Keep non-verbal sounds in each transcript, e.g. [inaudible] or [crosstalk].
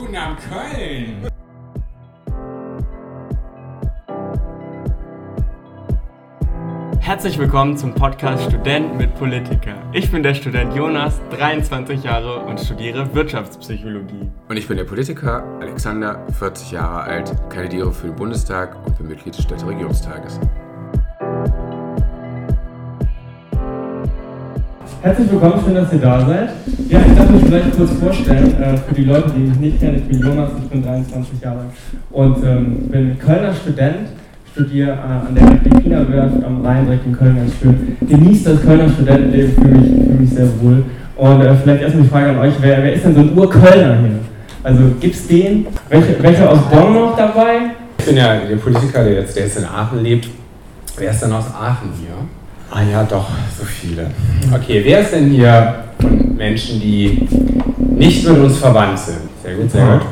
Guten Abend, Köln! Herzlich willkommen zum Podcast Student mit Politiker. Ich bin der Student Jonas, 23 Jahre und studiere Wirtschaftspsychologie. Und ich bin der Politiker Alexander, 40 Jahre alt, kandidiere für den Bundestag und bin Mitglied des Städteregierungstages. Herzlich willkommen, schön, dass ihr da seid. Ja, ich darf mich vielleicht kurz vorstellen, äh, für die Leute, die mich nicht kennen. Ich bin Jonas, ich bin 23 Jahre alt und ähm, bin Kölner Student, studiere äh, an der Equina Werft am Rhein direkt in Köln ganz schön. Genieße das Kölner Studentenleben, fühle mich, fühl mich sehr wohl. Und äh, vielleicht erstmal die Frage an euch, wer, wer ist denn so ein Urkölner hier? Also gibt es den? Welche, welche aus Bonn noch dabei? Ich bin ja der Politiker, der jetzt, der jetzt in Aachen lebt. Wer ist denn aus Aachen hier? Ah ja, doch, so viele. Okay, wer ist denn hier von Menschen, die nicht mit uns verwandt sind? Sehr gut, sehr gut.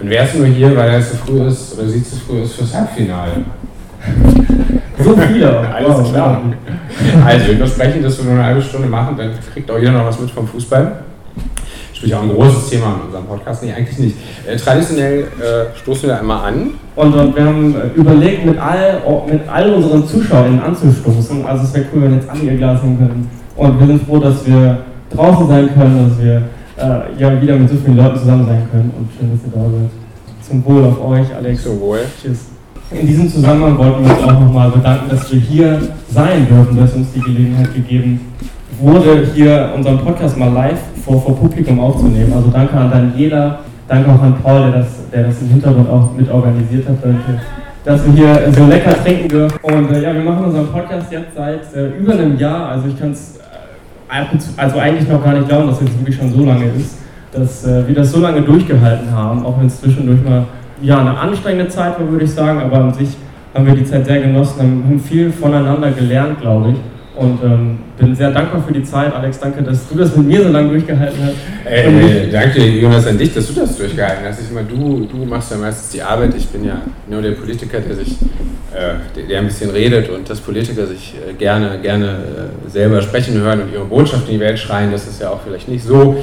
Und wer ist nur hier, weil er zu früh ist oder sie zu früh ist fürs Halbfinale? So viele. [laughs] Alles wow, klar. Also, wir versprechen, dass wir nur eine halbe Stunde machen, dann kriegt auch jeder noch was mit vom Fußball spielt auch ein großes Thema in unserem Podcast. Nee, eigentlich nicht. Äh, traditionell äh, stoßen wir einmal an. Und, und, wir haben äh, überlegt, mit all, mit all unseren Zuschauern anzustoßen. Also es wäre cool, wenn jetzt alle ihr Glas nehmen können. Und wir sind froh, dass wir draußen sein können, dass wir äh, ja wieder mit so vielen Leuten zusammen sein können. Und schön, dass ihr da seid. Zum Wohl auf euch, Alex. Zum Wohl. Tschüss. In diesem Zusammenhang wollten wir uns auch nochmal bedanken, dass wir hier sein dürfen, dass uns die Gelegenheit gegeben wurde, hier unseren Podcast mal live vor, vor Publikum aufzunehmen. Also danke an Daniela, danke auch an Paul, der das, der das im Hintergrund auch mit organisiert hat, dass wir hier so lecker trinken dürfen. Und äh, ja, wir machen unseren Podcast jetzt seit äh, über einem Jahr. Also ich kann es äh, also eigentlich noch gar nicht glauben, dass es jetzt wirklich schon so lange ist, dass äh, wir das so lange durchgehalten haben, auch wenn es zwischendurch mal ja, eine anstrengende Zeit war, würde ich sagen, aber an sich haben wir die Zeit sehr genossen, haben viel voneinander gelernt, glaube ich. Und ähm, bin sehr dankbar für die Zeit. Alex, danke, dass du das mit mir so lange durchgehalten hast. Ey, ey, danke, Jonas, an dich, dass du das durchgehalten hast. Ich meine, du, du machst ja meistens die Arbeit. Ich bin ja nur der Politiker, der sich, äh, der, der, ein bisschen redet und dass Politiker sich äh, gerne, gerne äh, selber sprechen hören und ihre Botschaft in die Welt schreien. Das ist ja auch vielleicht nicht so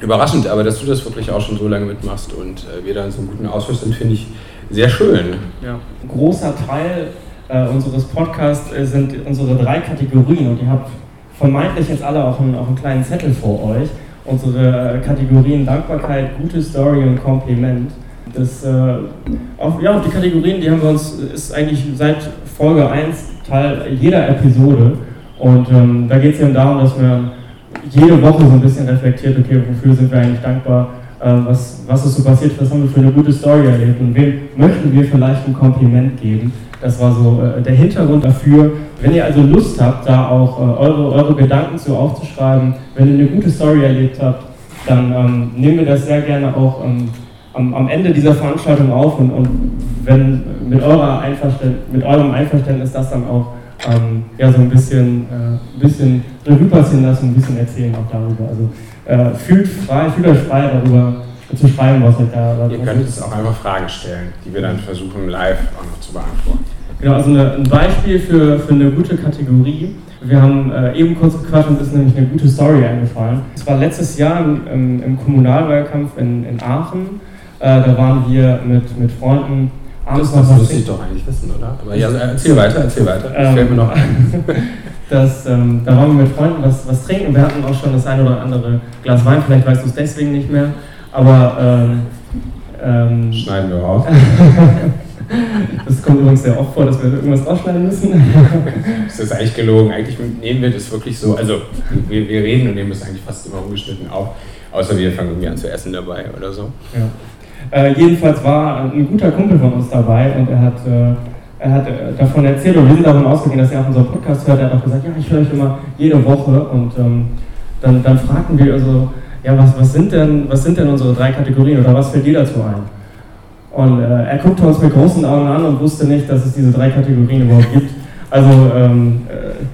überraschend, aber dass du das wirklich auch schon so lange mitmachst und äh, wir da in so einem guten Austausch sind, finde ich sehr schön. Ja. Ein großer Teil äh, unseres Podcasts äh, sind unsere drei Kategorien und ihr habt vermeintlich jetzt alle auch einen, auch einen kleinen Zettel vor euch. Unsere Kategorien Dankbarkeit, gute Story und Kompliment. Das, äh, auf, ja, auf die Kategorien, die haben wir uns, ist eigentlich seit Folge 1 Teil jeder Episode. Und ähm, da geht es eben darum, dass man jede Woche so ein bisschen reflektiert, okay, wofür sind wir eigentlich dankbar, äh, was, was ist so passiert, was haben wir für eine gute Story erlebt und wem möchten wir vielleicht ein Kompliment geben. Das war so äh, der Hintergrund dafür. Wenn ihr also Lust habt, da auch äh, eure, eure Gedanken zu aufzuschreiben, wenn ihr eine gute Story erlebt habt, dann ähm, nehmen wir das sehr gerne auch ähm, am, am, Ende dieser Veranstaltung auf und, und wenn mit, eurer mit eurem Einverständnis das dann auch ähm, ja, so ein bisschen, äh, bisschen Revue passieren lassen, ein bisschen erzählen auch darüber. Also äh, fühlt frei, fühlt euch frei darüber zu schreiben, was euch da. Ihr könnt jetzt auch einfach Fragen stellen, die wir dann versuchen live auch noch zu beantworten. Genau, also eine, ein Beispiel für, für eine gute Kategorie. Wir haben äh, eben kurz gequatscht und ist nämlich eine gute Story eingefallen. Es war letztes Jahr im, im, im Kommunalwahlkampf in, in Aachen. Äh, da waren wir mit, mit Freunden abends Das, das müsste ich doch eigentlich wissen, oder? Aber ja, erzähl weiter, erzähl weiter. Ähm, fällt mir noch ein. [laughs] das, ähm, da waren wir mit Freunden was, was trinken. Wir hatten auch schon das ein oder andere Glas Wein. Vielleicht weißt du es deswegen nicht mehr. Aber. Ähm, ähm Schneiden wir raus. [laughs] Das kommt übrigens sehr oft vor, dass wir irgendwas rausschneiden müssen. Das ist eigentlich gelogen. Eigentlich nehmen wir das wirklich so, also wir, wir reden und nehmen das eigentlich fast immer ungeschnitten auf, außer wir fangen irgendwie an zu essen dabei oder so. Ja. Äh, jedenfalls war ein guter Kumpel von uns dabei und er hat, äh, er hat äh, davon erzählt und wir sind davon ausgegangen, dass er auch unseren Podcast hört. Er hat auch gesagt, ja, ich höre euch immer jede Woche und ähm, dann, dann fragten wir also, ja, was, was, sind denn, was sind denn unsere drei Kategorien oder was fällt dir dazu ein? Und äh, er guckte uns mit großen Augen an und wusste nicht, dass es diese drei Kategorien überhaupt gibt. Also ähm, äh,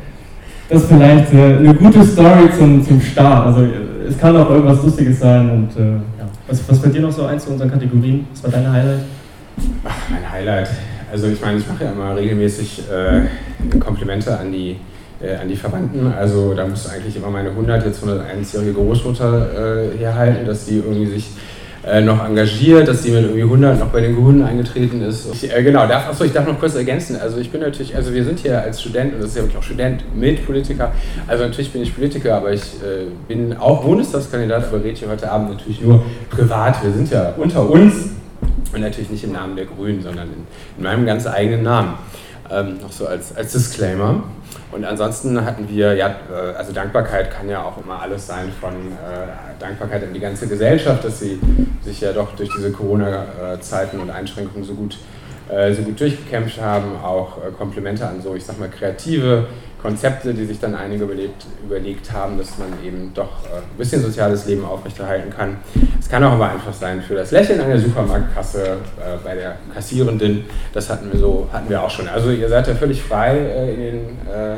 das ist vielleicht äh, eine gute Story zum, zum Start. Also äh, es kann auch irgendwas Lustiges sein. Und äh, ja. was, was fällt dir noch so ein zu unseren Kategorien? Was war dein Highlight? Ach, mein Highlight. Also ich meine, ich mache ja immer regelmäßig äh, Komplimente an die an die Verwandten. Also da muss eigentlich immer meine 100, jetzt 101-jährige Großmutter äh, herhalten, dass die irgendwie sich äh, noch engagiert, dass sie mit irgendwie 100 noch bei den Grünen eingetreten ist. Ich, äh, genau, darf, achso, ich darf noch kurz ergänzen. Also ich bin natürlich, also wir sind hier als Student, und das ist ja wirklich auch Student mit Politiker, also natürlich bin ich Politiker, aber ich äh, bin auch Bundestagskandidat, aber rede hier heute Abend natürlich nur privat. Wir sind ja unter uns und natürlich nicht im Namen der Grünen, sondern in, in meinem ganz eigenen Namen. Ähm, noch so als, als Disclaimer. Und ansonsten hatten wir, ja, äh, also Dankbarkeit kann ja auch immer alles sein, von äh, Dankbarkeit an die ganze Gesellschaft, dass sie sich ja doch durch diese Corona-Zeiten und Einschränkungen so gut, äh, so gut durchgekämpft haben, auch äh, Komplimente an so, ich sag mal, kreative Konzepte, die sich dann einige überlegt, überlegt haben, dass man eben doch äh, ein bisschen soziales Leben aufrechterhalten kann. Es kann auch aber einfach sein für das Lächeln an der Supermarktkasse äh, bei der Kassierenden. Das hatten wir so, hatten wir auch schon. Also ihr seid ja völlig frei äh, in den, äh,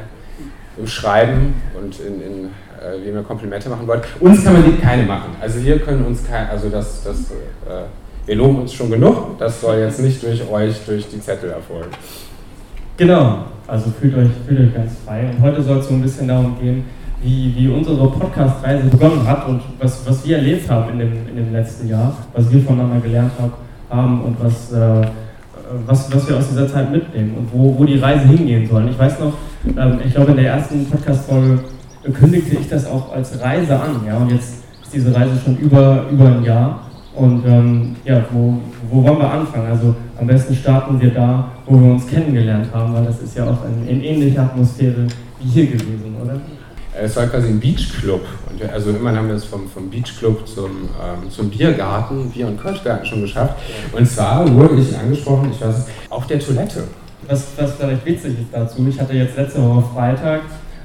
im Schreiben und in, in äh, wie ihr Komplimente machen wollt. Uns kann man die keine machen. Also hier können uns kein, also das, das wir loben uns schon genug. Das soll jetzt nicht durch euch, durch die Zettel erfolgen. Genau, also fühlt euch, fühlt euch ganz frei. Und heute soll es so ein bisschen darum gehen, wie, wie unsere Podcast-Reise begonnen hat und was, was wir erlebt haben in dem, in dem letzten Jahr, was wir voneinander gelernt haben und was, äh, was, was wir aus dieser Zeit mitnehmen und wo, wo die Reise hingehen soll. Ich weiß noch, ähm, ich glaube in der ersten Podcast-Folge kündigte ich das auch als Reise an, ja, und jetzt ist diese Reise schon über, über ein Jahr. Und ähm, ja, wo, wo wollen wir anfangen? Also am besten starten wir da, wo wir uns kennengelernt haben, weil das ist ja auch eine, ähnliche Atmosphäre wie hier gewesen, oder? Es war quasi ein Beachclub. Und also immerhin haben wir es vom, vom Beachclub zum, ähm, zum Biergarten, Bier- und Kölschgarten schon geschafft. Und zwar wurde ich angesprochen, ich weiß auf der Toilette. Was, was vielleicht witzig ist dazu, ich hatte jetzt letzte Woche Freitag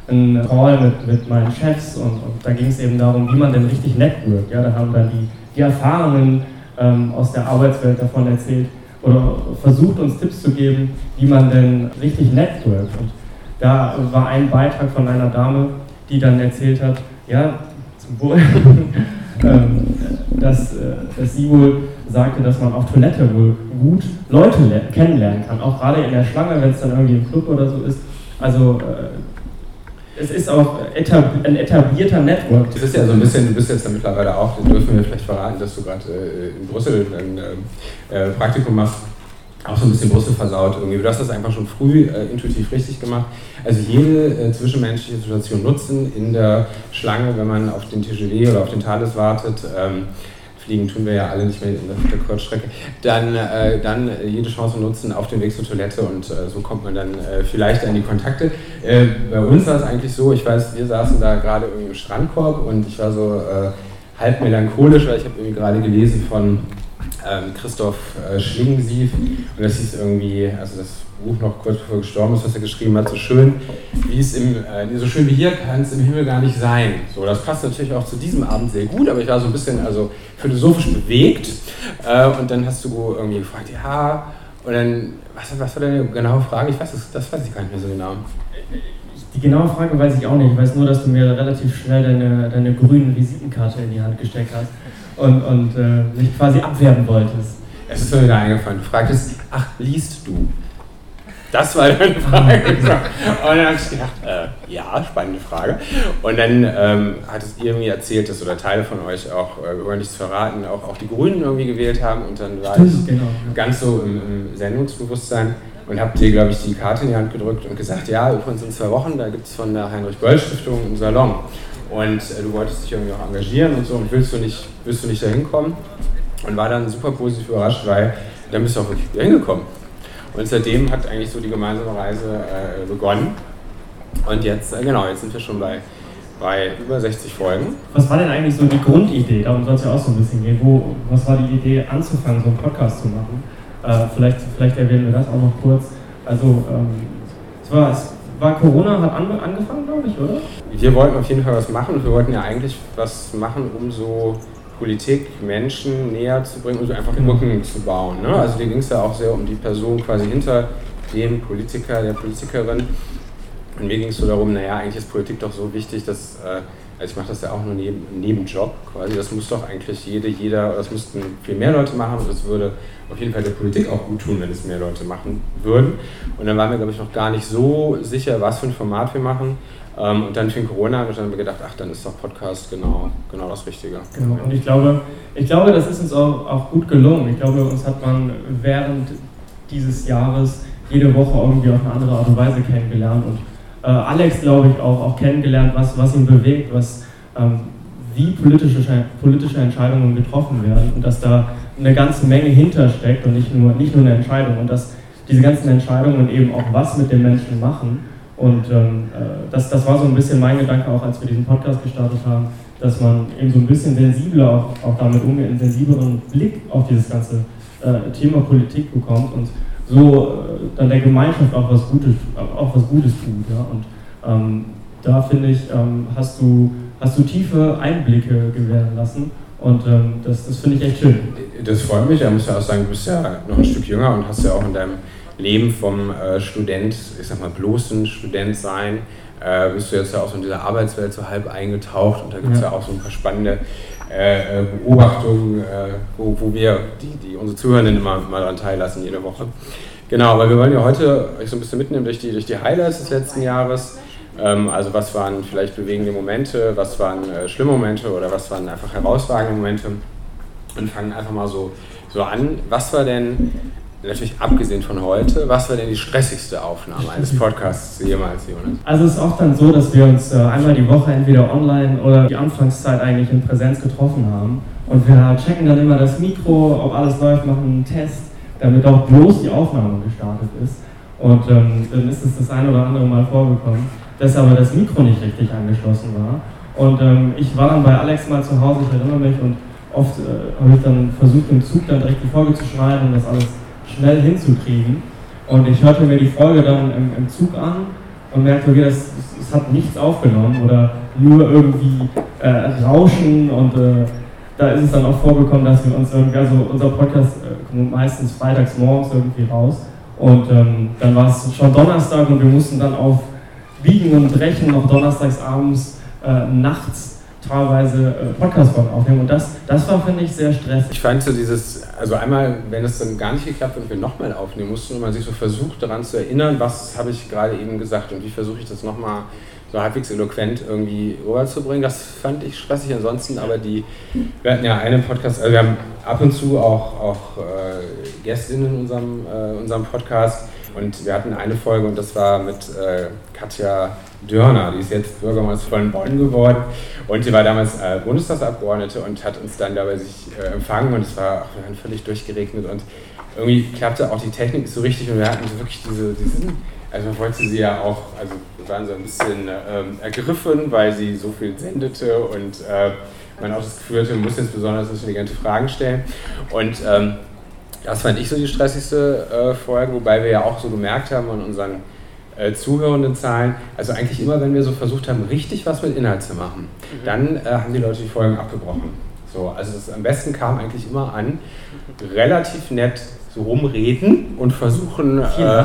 einen Call mit, mit meinen Chefs und, und da ging es eben darum, wie man denn richtig networkt. Ja, da haben dann die die Erfahrungen ähm, aus der Arbeitswelt davon erzählt oder versucht uns Tipps zu geben, wie man denn richtig networkt. Und da war ein Beitrag von einer Dame, die dann erzählt hat, ja, zum Wohl, [laughs] ähm, dass, äh, dass sie wohl sagte, dass man auf Toilette wohl gut Leute kennenlernen kann, auch gerade in der Schlange, wenn es dann irgendwie im Club oder so ist. Also äh, es ist auch ein etablierter Network. Das ist ja so ein bisschen, du bist jetzt ja mittlerweile auch, dürfen wir vielleicht verraten, dass du gerade äh, in Brüssel ein äh, Praktikum machst, auch so ein bisschen Brüssel versaut irgendwie. Du hast das einfach schon früh äh, intuitiv richtig gemacht. Also jede äh, zwischenmenschliche Situation nutzen in der Schlange, wenn man auf den TGV oder auf den Thales wartet. Ähm, fliegen tun wir ja alle nicht mehr in der Kurzstrecke, dann, äh, dann jede Chance nutzen auf den Weg zur Toilette und äh, so kommt man dann äh, vielleicht an die Kontakte. Äh, bei uns war es eigentlich so, ich weiß, wir saßen da gerade irgendwie im Strandkorb und ich war so äh, halb melancholisch, weil ich habe irgendwie gerade gelesen von ähm, Christoph äh, Schlingensief und das hieß irgendwie, also das Buch noch kurz bevor er gestorben ist, was er geschrieben hat, so schön wie es im, äh, so schön wie hier kann es im Himmel gar nicht sein. So, das passt natürlich auch zu diesem Abend sehr gut, aber ich war so ein bisschen also philosophisch bewegt äh, und dann hast du irgendwie gefragt, ja, und dann, was, was war deine genaue Frage? Ich weiß das, das weiß ich gar nicht mehr so genau. Die genaue Frage weiß ich auch nicht. Ich weiß nur, dass du mir relativ schnell deine, deine grüne Visitenkarte in die Hand gesteckt hast und, und äh, mich quasi abwerben wolltest. Es ist mir wieder eingefallen. Du fragtest, ach, liest du? Das war deine [laughs] Frage. und dann habe ich gedacht, äh, ja, spannende Frage. Und dann ähm, hat es irgendwie erzählt, dass oder Teile von euch auch, äh, über nichts verraten, auch, auch die Grünen irgendwie gewählt haben. Und dann war ich genau, ganz so im, im Sendungsbewusstsein und habe dir, glaube ich, die Karte in die Hand gedrückt und gesagt, ja, übrigens in zwei Wochen, da gibt es von der Heinrich-Böll-Stiftung einen Salon. Und äh, du wolltest dich irgendwie auch engagieren und so und willst du nicht, willst du nicht da hinkommen? Und war dann super positiv überrascht, weil dann bist du auch wirklich hingekommen. Und seitdem hat eigentlich so die gemeinsame Reise äh, begonnen. Und jetzt, äh, genau, jetzt sind wir schon bei, bei über 60 Folgen. Was war denn eigentlich so die Grundidee? Darum soll es ja auch so ein bisschen gehen. Wo, was war die Idee, anzufangen, so einen Podcast zu machen? Äh, vielleicht, vielleicht erwähnen wir das auch noch kurz. Also, ähm, es, war, es war Corona, hat an, angefangen, glaube ich, oder? Wir wollten auf jeden Fall was machen. Wir wollten ja eigentlich was machen, um so Politik Menschen näher zu bringen und so einfach Brücken genau. zu bauen. Ne? Also dir ging es ja auch sehr um die Person quasi hinter dem Politiker, der Politikerin. Und mir ging es so darum, naja, eigentlich ist Politik doch so wichtig, dass, äh, also ich mache das ja auch nur neben, Nebenjob quasi, das muss doch eigentlich jede, jeder, das müssten viel mehr Leute machen und das würde auf jeden Fall der Politik auch gut tun, wenn es mehr Leute machen würden. Und dann waren wir, glaube ich, noch gar nicht so sicher, was für ein Format wir machen. Ähm, und dann fing Corona dann haben wir gedacht, ach, dann ist doch Podcast genau, genau das Richtige. Genau, und ich glaube, ich glaube, das ist uns auch, auch gut gelungen. Ich glaube, uns hat man während dieses Jahres jede Woche irgendwie auf eine andere Art und Weise kennengelernt und äh, Alex, glaube ich, auch, auch kennengelernt, was, was ihn bewegt, was, ähm, wie politische, politische Entscheidungen getroffen werden und dass da eine ganze Menge hintersteckt und nicht nur, nicht nur eine Entscheidung und dass diese ganzen Entscheidungen eben auch was mit den Menschen machen. Und ähm, äh, das, das war so ein bisschen mein Gedanke auch, als wir diesen Podcast gestartet haben, dass man eben so ein bisschen sensibler auch, auch damit umgeht, einen sensibleren Blick auf dieses ganze äh, Thema Politik bekommt und so äh, dann der Gemeinschaft auch was Gutes, auch was Gutes tut. Ja? Und ähm, da finde ich, ähm, hast, du, hast du tiefe Einblicke gewähren lassen und ähm, das, das finde ich echt schön. Das freut mich. Ich muss ja auch sagen, du bist ja noch ein Stück jünger und hast ja auch in deinem Leben vom äh, Student, ich sag mal bloßen Student sein, äh, bist du jetzt ja auch so in dieser Arbeitswelt so halb eingetaucht und da gibt es ja. ja. auch so ein paar spannende äh, äh Beobachtungen, äh, wo, wo wir, die, die unsere Zuhörenden immer mal daran teillassen jede Woche. Genau, aber wir wollen ja heute euch so ein bisschen mitnehmen durch die, durch die Highlights des letzten Jahres. Ähm, also was waren vielleicht bewegende Momente, was waren äh, schlimme Momente oder was waren einfach herausragende Momente und fangen einfach mal so, so an. Was war denn, natürlich abgesehen von heute, was war denn die stressigste Aufnahme eines Podcasts jemals, Jonas? Also es ist auch dann so, dass wir uns äh, einmal die Woche entweder online oder die Anfangszeit eigentlich in Präsenz getroffen haben und wir checken dann immer das Mikro, ob alles läuft, machen einen Test, damit auch bloß die Aufnahme gestartet ist. Und ähm, dann ist es das ein oder andere Mal vorgekommen, dass aber das Mikro nicht richtig angeschlossen war. Und ähm, ich war dann bei Alex mal zu Hause, ich erinnere mich, und oft äh, habe ich dann versucht, im Zug dann direkt die Folge zu schneiden und das alles schnell hinzukriegen. Und ich hörte mir die Folge dann im, im Zug an und merkte, okay, das, das, hat nichts aufgenommen oder nur irgendwie äh, Rauschen und äh, da ist es dann auch vorgekommen, dass wir uns irgendwie, also unser Podcast äh, kommt meistens freitags morgens irgendwie raus und ähm, dann war es schon Donnerstag und wir mussten dann auf Biegen und Brechen noch donnerstags abends, äh, nachts teilweise äh, Podcast-Folgen aufnehmen. Und das, das war, finde ich, sehr stressig. Ich fand so dieses, also einmal, wenn es dann gar nicht geklappt hat und wir nochmal aufnehmen mussten und man sich so versucht daran zu erinnern, was habe ich gerade eben gesagt und wie versuche ich das nochmal so halbwegs eloquent irgendwie rüberzubringen. Das fand ich stressig ansonsten, aber die, wir hatten ja einen Podcast, also wir haben ab und zu auch, auch äh, Gästinnen in unserem, äh, unserem Podcast und wir hatten eine Folge und das war mit äh, Katja Dörner, die ist jetzt Bürgermeisterin von Bonn geworden. Und sie war damals äh, Bundestagsabgeordnete und hat uns dann dabei sich äh, empfangen. Und es war, wir waren völlig durchgeregnet. Und irgendwie klappte auch die Technik so richtig. Und wir hatten so wirklich diese, diesen also man wollte sie ja auch, also wir waren so ein bisschen ähm, ergriffen, weil sie so viel sendete. Und äh, man auch das Gefühl hatte, man muss jetzt besonders intelligente Fragen stellen. Und ähm, das fand ich so die stressigste äh, Folge, wobei wir ja auch so gemerkt haben an unseren äh, zuhörenden Zahlen, also eigentlich immer, wenn wir so versucht haben, richtig was mit Inhalt zu machen, mhm. dann äh, haben die Leute die Folgen abgebrochen. So, also das am besten kam eigentlich immer an, relativ nett so rumreden und versuchen, äh,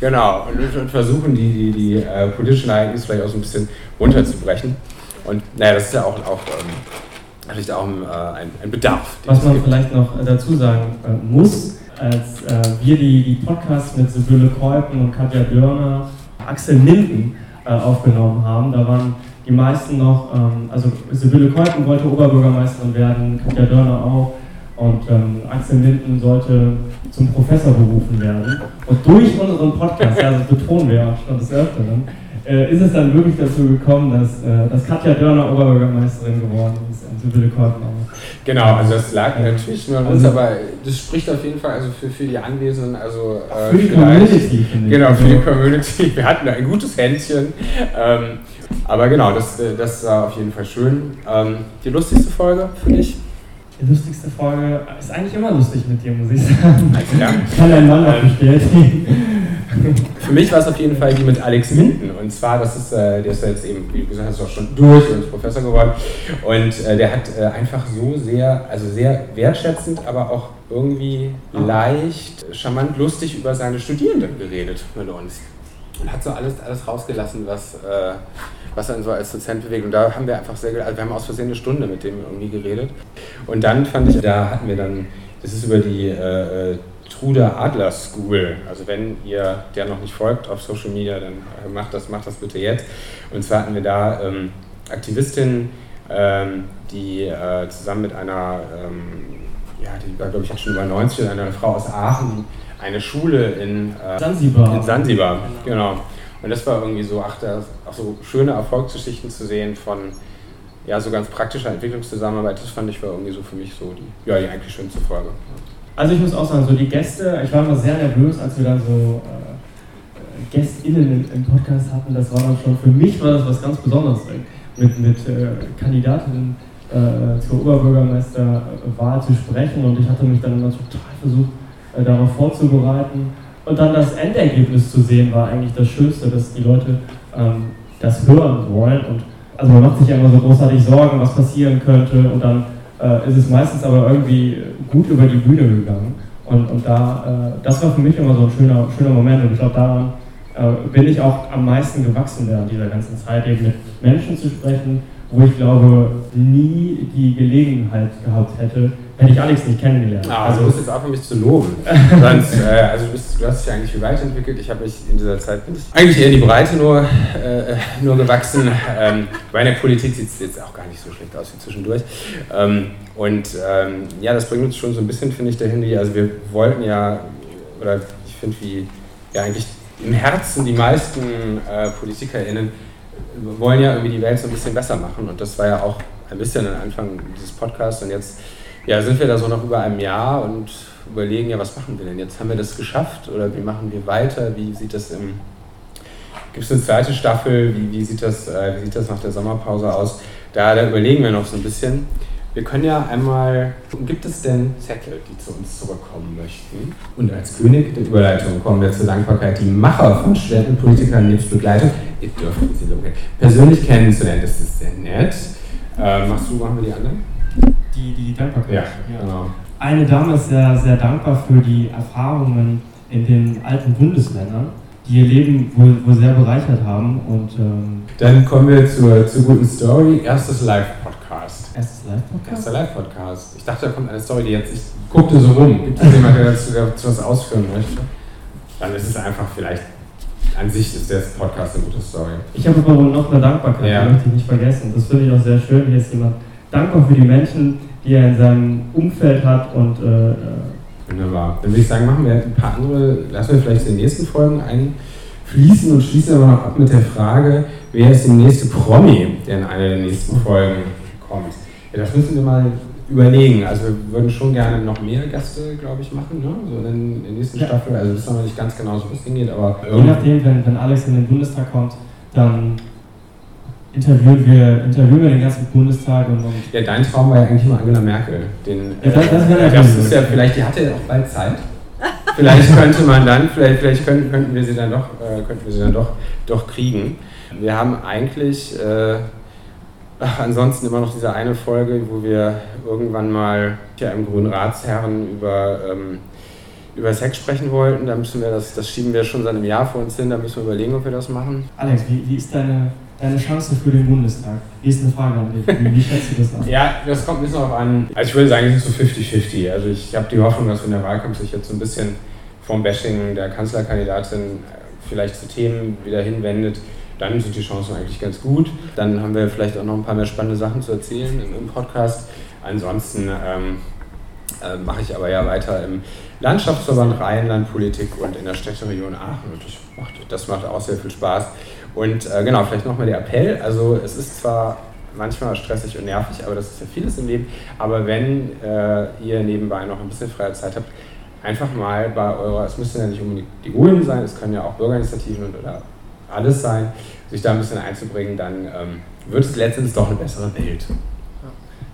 genau, und, und, versuchen die, die, die äh, politischen Ereignisse vielleicht auch so ein bisschen runterzubrechen. Und naja, das ist ja auch, auch ähm, natürlich auch äh, ein, ein, Bedarf. Was man vielleicht noch dazu sagen äh, muss, als äh, wir die, die Podcasts mit Sibylle Kreupen und Katja Dörner, Axel Minden äh, aufgenommen haben, da waren die meisten noch, ähm, also Sibylle Kreupen wollte Oberbürgermeisterin werden, Katja Dörner auch. Und ähm, Axel Minden sollte zum Professor berufen werden. Und durch unseren Podcast, das betonen wir ja schon des Öfteren, äh, ist es dann wirklich dazu gekommen, dass, äh, dass Katja Dörner Oberbürgermeisterin geworden ist und Sibylle Korten auch. Genau, also das lag natürlich nur an uns, also, aber das spricht auf jeden Fall also für, für die Anwesenden, also äh, für die Community, finde ich. Genau, für die Community. [laughs] Wir hatten ein gutes Händchen. Ähm, aber genau, das, das war auf jeden Fall schön. Ähm, die lustigste Folge für dich? Die lustigste Folge ist eigentlich immer lustig mit dir, muss ich sagen. Also, ja. Kann ein Mann auch bestätigen. Für mich war es auf jeden Fall die mit Alex Minden. Und zwar, das ist, äh, der ist ja jetzt eben, wie gesagt, ist auch schon durch und Professor geworden. Und äh, der hat äh, einfach so sehr, also sehr wertschätzend, aber auch irgendwie leicht, charmant, lustig über seine Studierenden geredet mit uns. Und hat so alles, alles rausgelassen, was, äh, was er so als Dozent bewegt. Und da haben wir einfach sehr, also wir haben aus Versehen eine Stunde mit dem irgendwie geredet. Und dann fand ich, da hatten wir dann, das ist über die äh, Trude Adler School. Also wenn ihr der noch nicht folgt auf Social Media, dann äh, macht das, macht das bitte jetzt. Und zwar hatten wir da ähm, Aktivistinnen, ähm, die äh, zusammen mit einer, ähm, ja, die war glaube ich schon über 90, einer Frau aus Aachen, eine Schule in äh, Sansibar. In Sansibar, genau. Und das war irgendwie so, ach, da, auch so schöne Erfolgsgeschichten zu sehen von ja, so ganz praktischer Entwicklungszusammenarbeit. Das fand ich war irgendwie so für mich so die, ja, die eigentlich schönste Folge. Also ich muss auch sagen, so die Gäste, ich war immer sehr nervös, als wir dann so äh, GästInnen im, Podcast hatten. Das war dann schon, für mich war das was ganz Besonderes, mit, mit äh, Kandidatinnen äh, zur Oberbürgermeisterwahl zu sprechen. Und ich hatte mich dann immer total versucht, äh, darauf vorzubereiten. Und dann das Endergebnis zu sehen, war eigentlich das Schönste, dass die Leute ähm, das hören wollen. Und also man macht sich ja immer so großartig Sorgen, was passieren könnte. Und dann äh, ist es meistens aber irgendwie gut über die Bühne gegangen. Und, und da, äh, das war für mich immer so ein schöner, schöner Moment. Und ich glaube, daran äh, bin ich auch am meisten gewachsen während dieser ganzen Zeit, eben mit Menschen zu sprechen, wo ich glaube, nie die Gelegenheit gehabt hätte, hätte ich Alex nicht kennengelernt. Ah, also du bist jetzt auch für mich zu loben. [laughs] Sonst, äh, also du, bist, du, hast dich eigentlich viel weiterentwickelt. Ich habe mich in dieser Zeit bin ich eigentlich eher in die Breite nur, äh, nur gewachsen. Ähm, bei der Politik sieht es jetzt auch gar nicht so schlecht aus wie zwischendurch. Ähm, und ähm, ja, das bringt uns schon so ein bisschen, finde ich, dahin, wie, also wir wollten ja, oder ich finde, wie ja eigentlich im Herzen die meisten äh, PolitikerInnen wollen ja irgendwie die Welt so ein bisschen besser machen. Und das war ja auch ein bisschen am Anfang dieses Podcasts. Und jetzt ja, sind wir da so noch über einem Jahr und überlegen, ja, was machen wir denn jetzt? Haben wir das geschafft oder wie machen wir weiter? Wie sieht das im. Gibt es eine zweite Staffel? Wie, wie, sieht das, äh, wie sieht das nach der Sommerpause aus? Da, da überlegen wir noch so ein bisschen. Wir können ja einmal, gibt es denn Zettel, die zu uns zurückkommen möchten? Und als König der Überleitung kommen wir zur Dankbarkeit, die Macher von Studentenpolitikern nebst Begleitung, ihr dürft sie persönlich kennenzulernen. Das ist sehr nett. Äh, machst du, machen wir die anderen? Die, die, Dankbarkeit. Ja, genau. Eine Dame ist sehr, sehr dankbar für die Erfahrungen in den alten Bundesländern die ihr Leben wohl, wohl sehr bereichert haben. Und, ähm Dann kommen wir zur, zur guten Story. Erstes Live-Podcast. Erstes Live-Podcast? Erster Live-Podcast. Ich dachte, da kommt eine Story, die jetzt. Ich guckte so rum. Gibt es jemanden, der dazu, dazu was ausführen möchte? Dann ist es einfach vielleicht. An sich ist der Podcast eine gute Story. Ich habe aber noch eine Dankbarkeit, ja. die möchte ich nicht vergessen. Das finde ich auch sehr schön. Hier ist jemand dankbar für die Menschen, die er in seinem Umfeld hat und äh, Wunderbar. Dann würde ich sagen, machen wir ein paar andere, lassen wir vielleicht in den nächsten Folgen einfließen und schließen aber noch ab mit der Frage, wer ist der nächste Promi, der in einer der nächsten Folgen kommt. Ja, das müssen wir mal überlegen. Also wir würden schon gerne noch mehr Gäste, glaube ich, machen, ne? so in der nächsten ja. Staffel. Also wissen wir nicht ganz genau, so, wo es hingeht, aber... Je nachdem, wenn, wenn Alex in den Bundestag kommt, dann interviewen wir, interviewen wir den ganzen Bundestag und, und Ja, dein Traum war ja eigentlich immer Angela Merkel. Den, ja, das, das, äh, das ist ja vielleicht, die hatte ja auch bald Zeit. Vielleicht [laughs] könnte man dann, vielleicht, vielleicht könnten, könnten wir sie dann doch, äh, könnten wir sie dann doch, doch kriegen. Wir haben eigentlich äh, ansonsten immer noch diese eine Folge, wo wir irgendwann mal ja, im Grünen Ratsherren über ähm, über Sex sprechen wollten, da müssen wir das, das schieben wir schon seit einem Jahr vor uns hin, da müssen wir überlegen, ob wir das machen. Alex, wie, wie ist deine deine Chance für den Bundestag? Ist eine Frage an dich? Wie, schätzt du das an? ja, das kommt ein bisschen darauf an. Also ich würde sagen, es ist so 50-50. Also ich habe die Hoffnung, dass in der Wahlkampf sich jetzt so ein bisschen vom Bashing der Kanzlerkandidatin vielleicht zu Themen wieder hinwendet. Dann sind die Chancen eigentlich ganz gut. Dann haben wir vielleicht auch noch ein paar mehr spannende Sachen zu erzählen im, im Podcast. Ansonsten ähm, äh, mache ich aber ja weiter im Landschaftsverband Rheinland-Politik und in der Städteregion Aachen. Und das macht, das macht auch sehr viel Spaß. Und äh, genau, vielleicht nochmal der Appell. Also es ist zwar manchmal stressig und nervig, aber das ist ja vieles im Leben. Aber wenn äh, ihr nebenbei noch ein bisschen freie Zeit habt, einfach mal bei eurer, es müssen ja nicht unbedingt die Grünen sein, es können ja auch Bürgerinitiativen oder alles sein, sich da ein bisschen einzubringen, dann ähm, wird es letztens doch eine bessere Welt.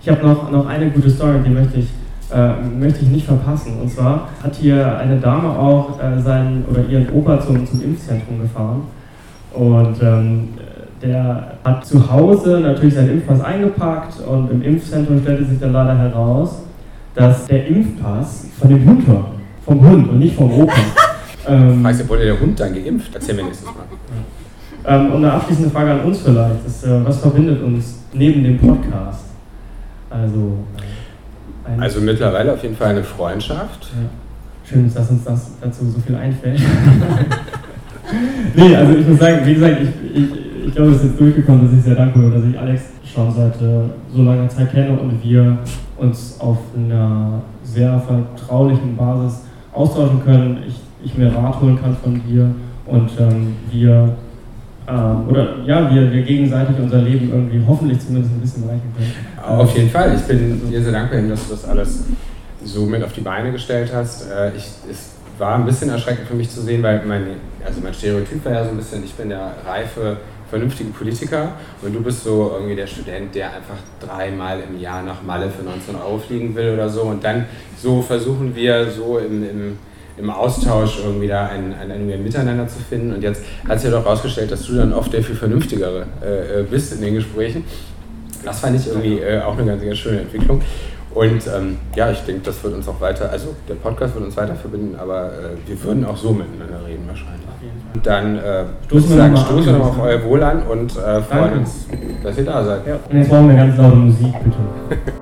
Ich habe noch, noch eine gute Story, die möchte ich, äh, möchte ich nicht verpassen. Und zwar hat hier eine Dame auch äh, seinen oder ihren Opa zum, zum Impfzentrum gefahren und ähm, der hat zu Hause natürlich sein Impfpass eingepackt und im Impfzentrum stellte sich dann leider heraus, dass der Impfpass von dem Hund war. Vom Hund und nicht vom Opa. [laughs] ähm, heißt, wurde der Hund dann geimpft? Erzähl mir nächstes Mal. Ähm, und eine abschließende Frage an uns vielleicht. Ist, äh, was verbindet uns neben dem Podcast? Also, äh, also mittlerweile auf jeden Fall eine Freundschaft. Ja schön, dass uns das dazu so viel einfällt. [laughs] [laughs] nee, also ich muss sagen, wie gesagt, ich, ich, ich glaube, es ist jetzt durchgekommen, dass ich sehr dankbar bin, dass ich Alex schon seit äh, so langer Zeit kenne und wir uns auf einer sehr vertraulichen Basis austauschen können. Ich, ich mir Rat holen kann von dir und ähm, wir ähm, oder ja, wir, wir gegenseitig unser Leben irgendwie hoffentlich zumindest ein bisschen reichen können. Auf jeden Fall. Ich bin dir sehr dankbar, dass du das alles so mit auf die Beine gestellt hast. Äh, ich, es war ein bisschen erschreckend für mich zu sehen, weil mein, also mein Stereotyp war ja so ein bisschen, ich bin der reife, vernünftige Politiker und du bist so irgendwie der Student, der einfach dreimal im Jahr nach Malle für 19 Euro fliegen will oder so. Und dann so versuchen wir so im, im im Austausch irgendwie da ein, ein, ein Miteinander zu finden. Und jetzt hat sich ja doch herausgestellt, dass du dann oft der viel vernünftigere äh, äh, bist in den Gesprächen. Das fand ich irgendwie äh, auch eine ganz, ganz schöne Entwicklung. Und ähm, ja, ich denke, das wird uns auch weiter, also der Podcast wird uns weiter verbinden, aber äh, wir würden auch so miteinander reden wahrscheinlich. Dann äh, stoßen wir nochmal noch auf euer Wohl an und äh, freuen uns, dass ihr da seid. Ja. Und jetzt brauchen wir ganz laute Musik, bitte. [laughs]